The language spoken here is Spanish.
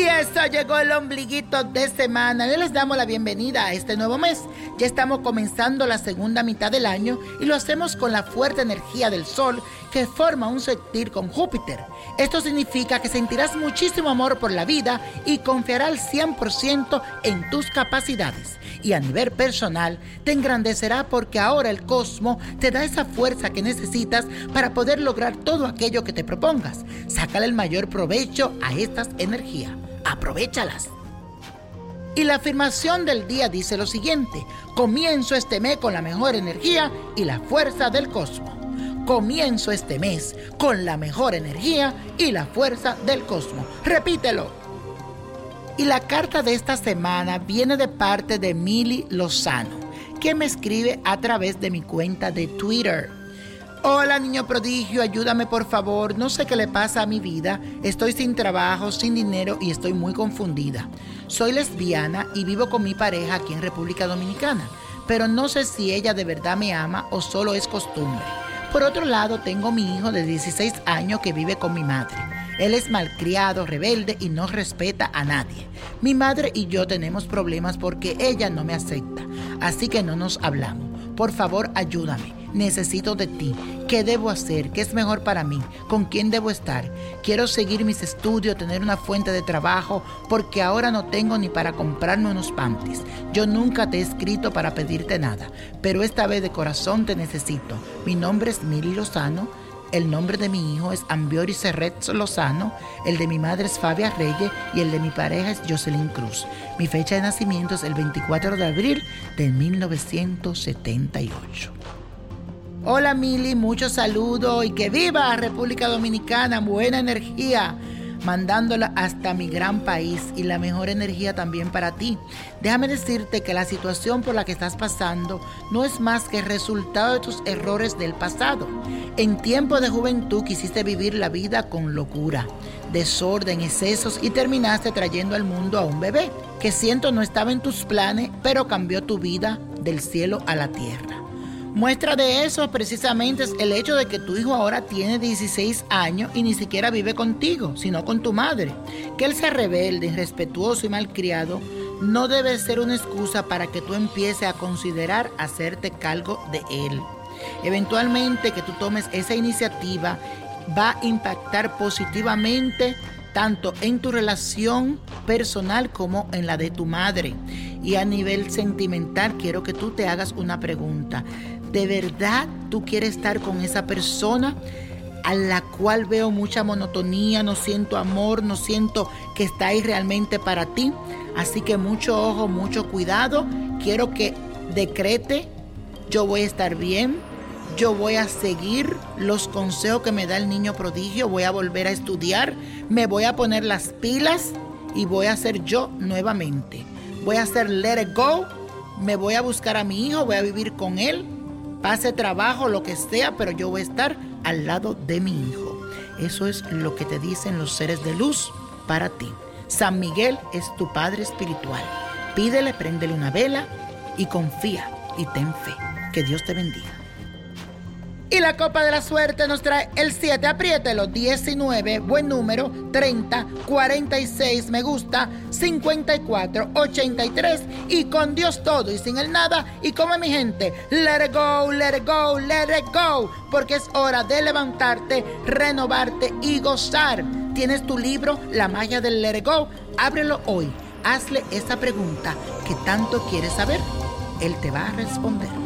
eso llegó el ombliguito de semana. les damos la bienvenida a este nuevo mes. Ya estamos comenzando la segunda mitad del año y lo hacemos con la fuerte energía del Sol que forma un sextil con Júpiter. Esto significa que sentirás muchísimo amor por la vida y confiarás al 100% en tus capacidades. Y a nivel personal, te engrandecerá porque ahora el cosmos te da esa fuerza que necesitas para poder lograr todo aquello que te propongas. Sácale el mayor provecho a estas energías aprovechalas. Y la afirmación del día dice lo siguiente, comienzo este mes con la mejor energía y la fuerza del cosmos. Comienzo este mes con la mejor energía y la fuerza del cosmos. Repítelo. Y la carta de esta semana viene de parte de Mili Lozano, que me escribe a través de mi cuenta de Twitter Hola niño prodigio, ayúdame por favor. No sé qué le pasa a mi vida. Estoy sin trabajo, sin dinero y estoy muy confundida. Soy lesbiana y vivo con mi pareja aquí en República Dominicana, pero no sé si ella de verdad me ama o solo es costumbre. Por otro lado, tengo mi hijo de 16 años que vive con mi madre. Él es malcriado, rebelde y no respeta a nadie. Mi madre y yo tenemos problemas porque ella no me acepta, así que no nos hablamos. Por favor, ayúdame necesito de ti. ¿Qué debo hacer? ¿Qué es mejor para mí? ¿Con quién debo estar? Quiero seguir mis estudios, tener una fuente de trabajo, porque ahora no tengo ni para comprarme unos panties. Yo nunca te he escrito para pedirte nada, pero esta vez de corazón te necesito. Mi nombre es Mili Lozano. El nombre de mi hijo es Ambiori Serret Lozano, el de mi madre es Fabia Reyes y el de mi pareja es Jocelyn Cruz. Mi fecha de nacimiento es el 24 de abril de 1978. Hola Mili, muchos saludos y que viva República Dominicana, buena energía, mandándola hasta mi gran país y la mejor energía también para ti. Déjame decirte que la situación por la que estás pasando no es más que resultado de tus errores del pasado. En tiempo de juventud quisiste vivir la vida con locura, desorden, excesos y terminaste trayendo al mundo a un bebé que siento no estaba en tus planes, pero cambió tu vida del cielo a la tierra. Muestra de eso precisamente es el hecho de que tu hijo ahora tiene 16 años y ni siquiera vive contigo, sino con tu madre. Que él sea rebelde, irrespetuoso y malcriado no debe ser una excusa para que tú empieces a considerar hacerte cargo de él. Eventualmente que tú tomes esa iniciativa va a impactar positivamente tanto en tu relación personal como en la de tu madre. Y a nivel sentimental quiero que tú te hagas una pregunta. ¿De verdad tú quieres estar con esa persona a la cual veo mucha monotonía, no siento amor, no siento que está ahí realmente para ti? Así que mucho ojo, mucho cuidado. Quiero que decrete, yo voy a estar bien, yo voy a seguir los consejos que me da el niño prodigio, voy a volver a estudiar, me voy a poner las pilas y voy a ser yo nuevamente. Voy a hacer let it go, me voy a buscar a mi hijo, voy a vivir con él pase trabajo, lo que sea, pero yo voy a estar al lado de mi hijo. Eso es lo que te dicen los seres de luz para ti. San Miguel es tu Padre espiritual. Pídele, préndele una vela y confía y ten fe. Que Dios te bendiga. Y la copa de la suerte nos trae el 7, apriételo, 19, buen número, 30, 46, me gusta, 54, 83 y con Dios todo y sin el nada. Y como mi gente, let it go, let it go, let it go, porque es hora de levantarte, renovarte y gozar. Tienes tu libro, La magia del let it go, ábrelo hoy. Hazle esa pregunta que tanto quieres saber. Él te va a responder.